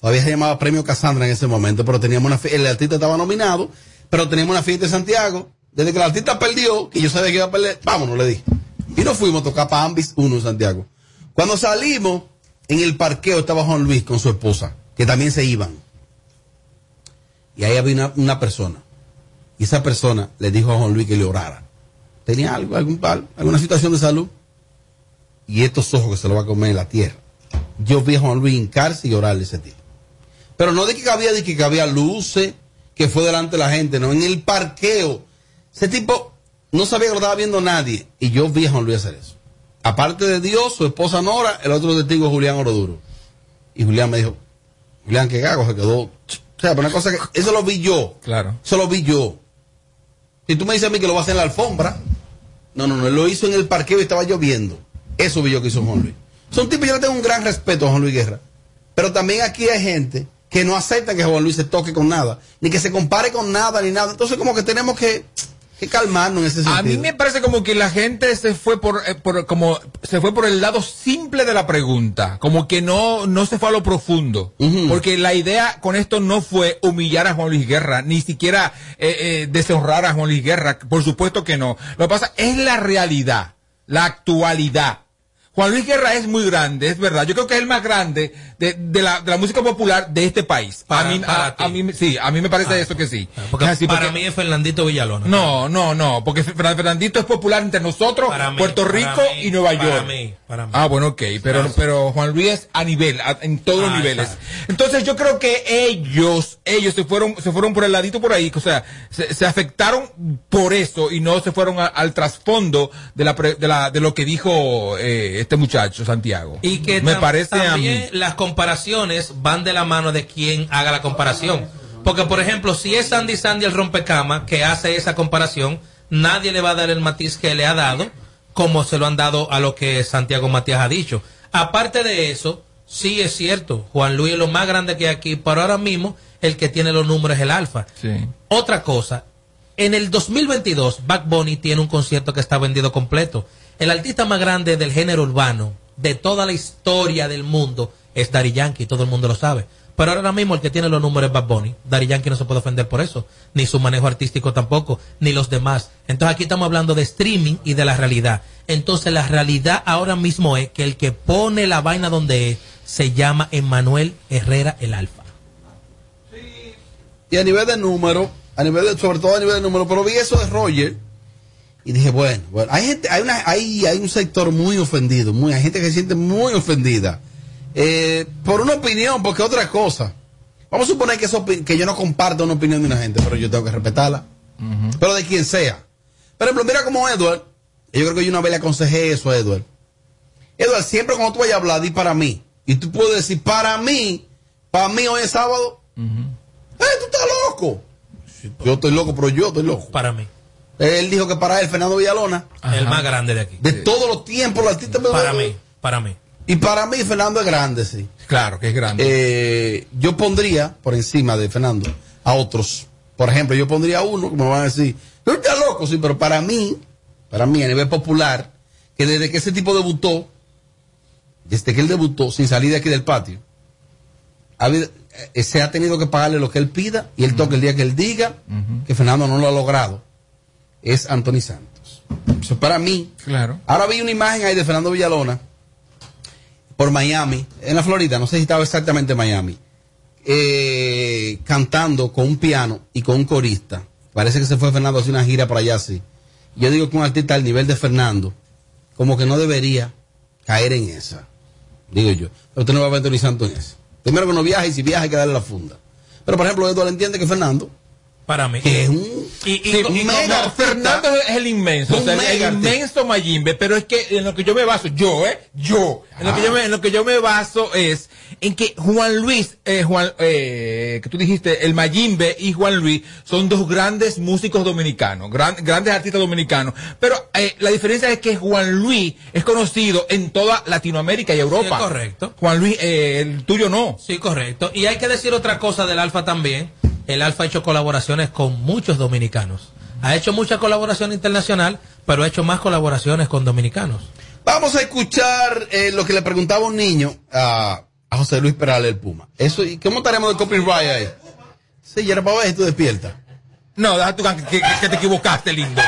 Todavía se llamaba Premio Casandra en ese momento, pero teníamos una el artista estaba nominado, pero teníamos una fiesta en Santiago. Desde que el artista perdió, que yo sabía que iba a perder, vámonos, le dije. Y nos fuimos a tocar para Ambis 1 en Santiago. Cuando salimos, en el parqueo estaba Juan Luis con su esposa, que también se iban. Y ahí había una persona. Y esa persona le dijo a Juan Luis que le orara. Tenía algo, algún, al- alguna situación de salud. Y estos ojos que se lo va a comer en la tierra. Yo vi a Juan Luis hincarse y orarle a ese tipo. Pero no de que había, de que había luces, que fue delante de la gente, no, en el parqueo. Ese tipo no sabía que lo estaba viendo nadie. Y yo vi a Juan Luis hacer eso. Aparte de Dios, su esposa Nora, el otro testigo es Julián Oroduro. Y Julián me dijo, Julián, qué gago, se quedó. O sea, pero una cosa que, eso lo vi yo. Claro. Eso lo vi yo. Si tú me dices a mí que lo va a hacer en la alfombra, no, no, no, lo hizo en el parqueo y estaba lloviendo. Eso vi yo que hizo Juan Luis. Son tipos, yo le tengo un gran respeto a Juan Luis Guerra. Pero también aquí hay gente que no acepta que Juan Luis se toque con nada, ni que se compare con nada, ni nada. Entonces, como que tenemos que, que calmarnos en ese sentido. A mí me parece como que la gente se fue por, eh, por- como se fue por el lado simple de la pregunta, como que no no se fue a lo profundo, porque la idea con esto no fue humillar a Juan Luis Guerra, ni siquiera eh, eh, deshonrar a Juan Luis Guerra, por supuesto que no. Lo que pasa es la realidad, la actualidad. Juan Luis Guerra es muy grande, es verdad. Yo creo que es el más grande de, de la, de la música popular de este país. Para- a mí, para a- mí sí, a mí me parece eso que sí. Porque Es así, para mí es Fernandito Villalona. no, no, no, porque Fern- Fernandito es popular entre nosotros, Para mí, Puerto Rico mí, y Nueva para York. mí, para mí. Ah, bueno, ok, pero, Claro. pero Juan Luis es a nivel, a- en todos los Ah, niveles. exacto. Entonces yo creo que ellos, ellos se fueron, se fueron por el ladito por ahí, o sea, se, se afectaron por eso y no se fueron a- al trasfondo de la, pre- de la, de lo que dijo eh, este muchacho Santiago. Y que me parece a mí. también las comparaciones van de la mano de quien haga la comparación. Porque, por ejemplo, si es Sandy Sandy el rompecama que hace esa comparación, nadie le va a dar el matiz que le ha dado, como se lo han dado a lo que Santiago Matías ha dicho. Aparte de eso, sí es cierto, Juan Luis es lo más grande que hay aquí, pero ahora mismo el que tiene los números es el Alfa. Sí. Otra cosa, en el 2022, Back Bunny tiene un concierto que está vendido completo. El artista más grande del género urbano, de toda la historia del mundo, es Daddy Yankee, todo el mundo lo sabe. Pero ahora mismo el que tiene los números es Bad Bunny. Daddy Yankee no se puede ofender por eso, ni su manejo artístico tampoco, ni los demás. Entonces aquí estamos hablando de streaming y de la realidad. Entonces la realidad ahora mismo es que el que pone la vaina donde es se llama Emanuel Herrera el Alfa. Y a nivel de número, a nivel de, sobre todo a nivel de número, pero vi eso de Roger y dije, bueno, bueno, hay gente, hay una, hay, hay un sector muy ofendido, muy, hay gente que se siente muy ofendida. Eh, por una opinión, porque otra cosa. Vamos a suponer que, eso, que yo no comparto una opinión de una gente, pero yo tengo que respetarla. Pero de quien sea. Por ejemplo, mira como Edward. Yo creo que yo una vez le aconsejé eso a Edward. Edward, siempre cuando tú vayas a hablar, di para mí. Y tú puedes decir, para mí, para mí hoy es sábado. ¡Eh, tú estás loco! Yo estoy loco, pero yo estoy loco. Para mí. Él dijo que para él, Fernando Villalona. El más grande de aquí. De todos los tiempos, los artistas Para mí, para mí. Y para mí, Fernando es grande, sí. Claro, que es grande. Eh, yo pondría por encima de Fernando a otros. Por ejemplo, yo pondría a uno que me van a decir, tú estás loco, sí, pero para mí, para mí a nivel popular, que desde que ese tipo debutó, desde que él debutó, sin salir de aquí del patio, ha habido- eh, se ha tenido que pagarle lo que él pida y él toca el día que él diga que Fernando no lo ha logrado. Es Anthony Santos. Eso para mí. Claro. Ahora vi una imagen ahí de Fernando Villalona por Miami, en la Florida, no sé si estaba exactamente en Miami, eh, cantando con un piano y con un corista. Parece que se fue Fernando a hacer una gira por allá así. Yo digo que un artista al nivel de Fernando, como que no debería caer en esa. Digo yo. Pero usted no va a ver Anthony Santos en eso. Primero que no viaja y si viaja hay que darle la funda. Pero por ejemplo, Eduardo entiende que Fernando, Para mí. que es un, Y, y- Sí, y- no, y- no, mega Fernando es el inmenso, Un o sea, el- mega el artista. inmenso Mayimbe, pero es que en lo que yo me baso, yo, eh, yo, en lo que yo me, en lo que yo me baso es en que Juan Luis, eh, Juan, eh, que tú dijiste, el Mayimbe y Juan Luis son dos grandes músicos dominicanos, gran- grandes artistas dominicanos, pero eh, la diferencia es que Juan Luis es conocido en toda Latinoamérica y Europa. Sí, correcto. Juan Luis, eh, el tuyo no. Sí, correcto. Y hay que decir otra cosa del Alfa también. El Alfa ha hecho colaboraciones con muchos dominicanos. Ha hecho mucha colaboración internacional, pero ha hecho más colaboraciones con dominicanos. Vamos a escuchar eh, lo que le preguntaba un niño a, a José Luis Perales el Puma. Eso, ¿Y cómo estaremos de copyright ahí? Sí, ya era para ver tú despiertas. No, deja tu can, que, que- que te equivocaste, lindo.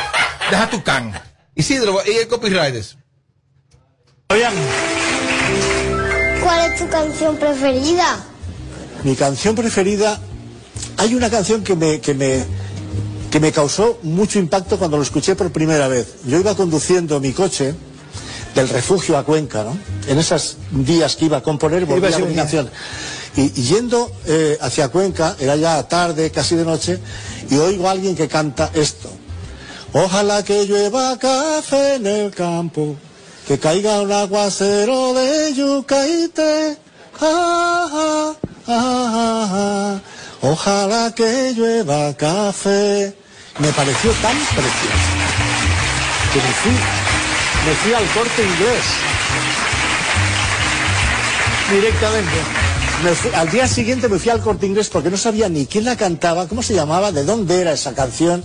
Deja tu can. Isidro, ¿y el copyright es? ¿Cuál es tu canción preferida? Mi canción preferida, hay una canción que me, que me, que me causó mucho impacto cuando lo escuché por primera vez. Yo iba conduciendo mi coche del refugio a Cuenca, ¿no? En esos días que iba a componer, volvía a mi canción. Y, y yendo eh, hacia Cuenca, era ya tarde, casi de noche, y oigo a alguien que canta esto. Ojalá que llueva café en el campo, que caiga un aguacero de yucaite. Ah, ah, ah, ah, ah. Ojalá que llueva café. Me pareció tan precioso que me fui, me fui al corte inglés directamente. Al día siguiente me fui al corte inglés porque no sabía ni quién la cantaba, cómo se llamaba, de dónde era esa canción.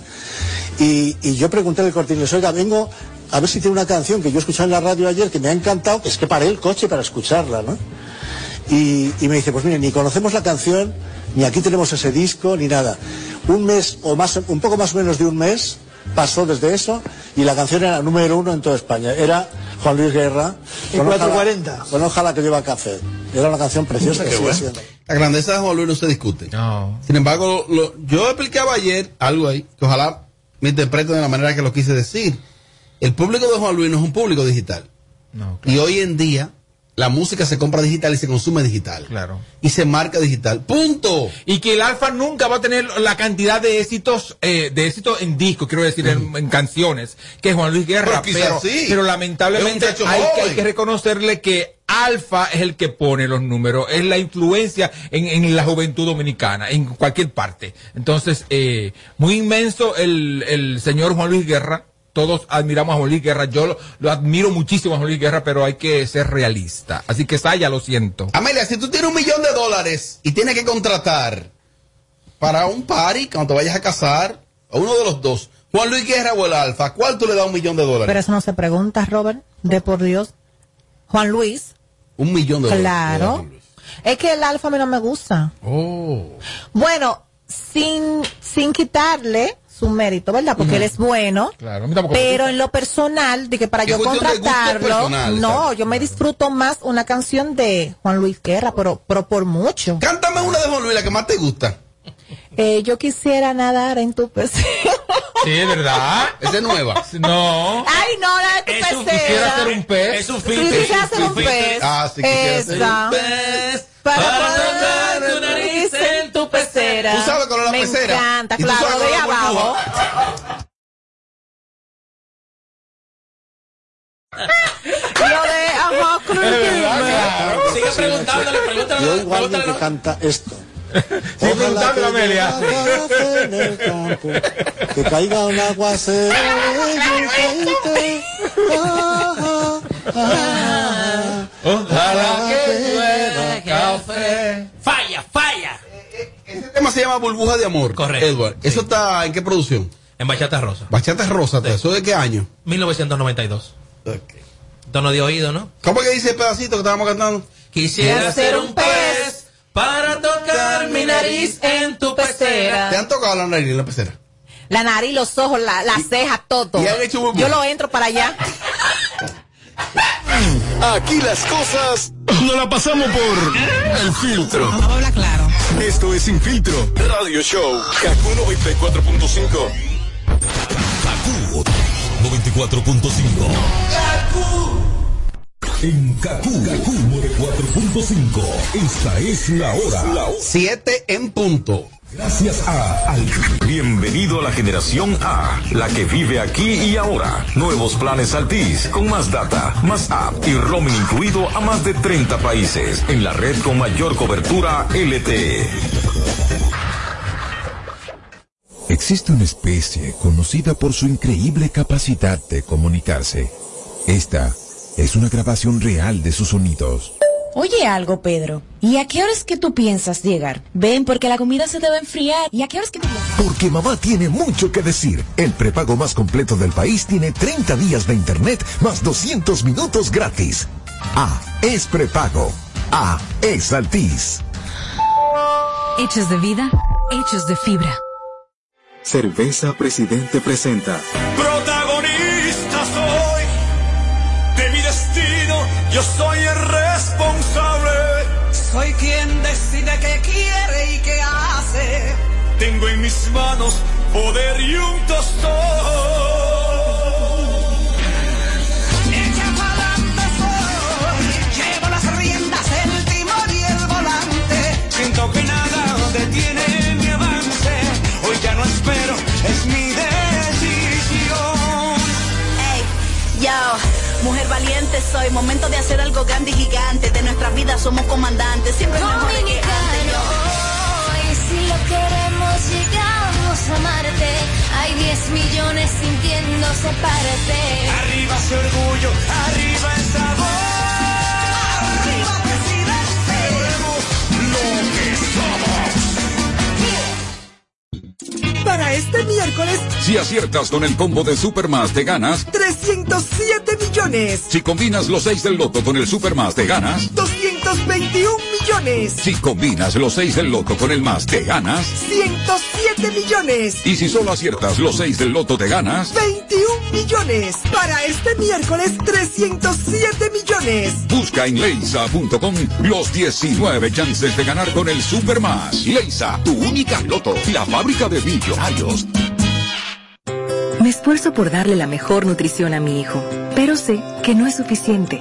Y, y yo pregunté al corte inglés, oiga, vengo a ver si tiene una canción que yo escuché en la radio ayer que me ha encantado, es que paré el coche para escucharla, ¿no? Y, y me dice, pues mire, ni conocemos la canción, ni aquí tenemos ese disco, ni nada. Un mes o más, un poco más o menos de un mes pasó desde eso y la canción era número uno en toda España. Era Juan Luis Guerra. En con ojalá- 440. Con ojalá que lleva café. Era una canción preciosa que Qué sigue bueno. siendo. La grandeza de Juan Luis no se discute. Sin embargo, lo- yo explicaba ayer algo ahí, que ojalá me interpreten de la manera que lo quise decir. El público de Juan Luis no es un público digital. Y hoy en día, la música se compra digital y se consume digital. Claro. Y se marca digital. ¡Punto! Y que el Alfa nunca va a tener la cantidad de éxitos, eh, de éxitos en disco, quiero decir, en, en canciones, que Juan Luis Guerra. Pero quizás pero, sí. pero lamentablemente hay que, hay que reconocerle que Alfa es el que pone los números, es la influencia en, en la juventud dominicana, en cualquier parte. Entonces, eh, muy inmenso el, el señor Juan Luis Guerra. Todos admiramos a Juan Luis Guerra. Yo lo, lo admiro muchísimo a Juan Luis Guerra, pero hay que ser realista. Así que Saya, lo siento. Amelia, si tú tienes un millón de dólares y tienes que contratar para un party cuando te vayas a casar, a uno de los dos, Juan Luis Guerra o el Alfa, ¿cuál tú le das un millón de dólares? Pero eso no se pregunta, Robert, de por Dios. Juan Luis, un millón de dólares. claro. Es que el alfa a mí no me gusta. Oh. Bueno, sin, sin quitarle su mérito, ¿verdad? Porque él es bueno. Claro, Pero en lo personal, de que para yo contratarlo, personal, no, yo me disfruto más una canción de Juan Luis Guerra, pero, pero por mucho. Cántame una de Juan Luis, la que más te gusta. Eh, yo quisiera nadar en tu pecera. Sí, es verdad. Esa es nueva. No. Ay, no, la de tu pecera. quisiera ser un pez. Es un Sí, quisiera ser un pez. Ah, sí, quisiera ser Esa. un pez Para, Para poder tocar tu nariz en tu pecera. ¿Tú sabes cuál es la Me pecera? encanta, ¿Y tú claro, de abajo. Lo de ajá, creo Sigue preguntándole, pregúntale. Yo igual que canta esto. Sigue preguntando a Amelia. en el campo, que caiga un aguacero y ah, Ojalá que llueva Falla, falla. Ese tema se llama Burbuja de Amor. Correcto. Edward, ¿eso está en qué producción? En Bachata Rosa. Bachata Rosa, ¿eso de qué año? 1992. Tono de oído, ¿no? ¿Cómo que dice el pedacito que estábamos cantando? Quisiera ser un pez para tocar mi nariz en tu ¿Te pecera. han tocado la nariz en la pecera? La nariz, los ojos, la, la ceja, todo. y han hecho burbuja. Yo lo entro para allá. Aquí las cosas no la pasamos por el filtro. Claro. Esto es Sin Filtro Radio Show. Kaku 94.5. Kaku 94.5. En Kaku, Kaku 94.5. Esta es la hora. Siete en punto. Gracias a Al. Bienvenido a la generación A, la que vive aquí y ahora. Nuevos planes Altis, con más data, más app y roaming incluido a más de 30 países. En la red con mayor cobertura LTE. Existe una especie conocida por su increíble capacidad de comunicarse. Esta es una grabación real de sus sonidos. Oye algo, Pedro. ¿Y a qué horas que tú piensas llegar? Ven, porque la comida se debe enfriar. ¿Y a qué horas que tú piensas? Porque mamá tiene mucho que decir. El prepago más completo del país tiene 30 días de internet más 200 minutos gratis. A es prepago. A es Altis. Hechos de vida, hechos de fibra. Cerveza Presidente presenta Protagonista soy de mi destino, yo soy el responsable. Tengo en mis manos poder y un tostón. Echa pa'lante soy, llevo las riendas, el timón y el volante. Siento que nada detiene mi avance. Hoy ya no espero, es mi decisión. Ey, yo, mujer valiente soy, momento de hacer algo grande y gigante. De nuestras vidas somos comandantes, siempre mejor que antes. Y si lo queremos, llegamos a Marte. Hay 10 millones sintiéndose parte. Arriba ese orgullo, arriba el sabor. Arriba presidente. Lo que somos. Para este miércoles, Si aciertas con el combo de Supermas te ganas. 307 millones, Si combinas los 6 del loto con el Supermas te ganas. 221 millones, Si combinas los 6 del loto con el más te ganas. 107 millones, Y si solo aciertas los 6 del loto te ganas. 21 millones. Para este miércoles, 307 millones. Busca en leisa.com los 19 chances de ganar con el Supermas. Leisa, tu única loto, la fábrica de millonarios. Me esfuerzo por darle la mejor nutrición a mi hijo, pero sé que no es suficiente.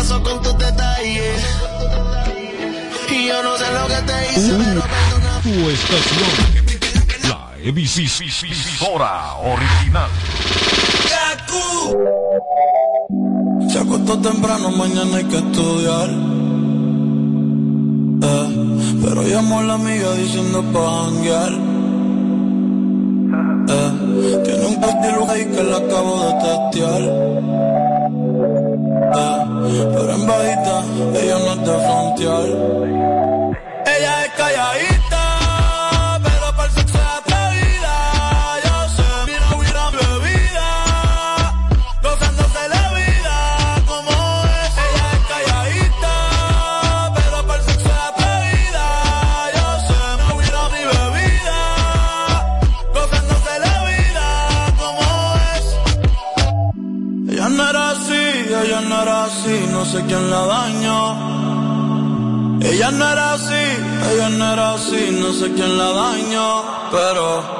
Pasó con tus detalles? Y yo no sé lo que te hice, pero Tu estación. La emisora original. Se acostó temprano, mañana hay que estudiar. Eh, pero llamó a la amiga diciendo pa' janguear. Eh, tiene un estilo ahí que la acabo de testear bajita, ella no es de frontear. Ella es calladita. la dañó. Ella no era así, ella no era así, no sé quién la dañó, pero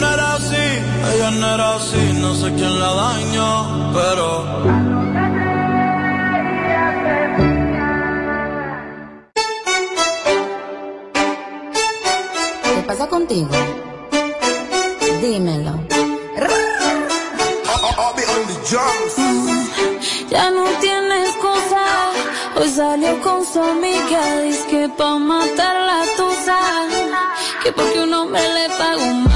no era así, ella no era así, no sé quién la dañó, pero... ¿Qué pasa contigo? Dímelo. Ya no tienes cosa. Hoy salió con su amiga. Dice que pa' matar la tusa. Que porque un hombre le pagó más.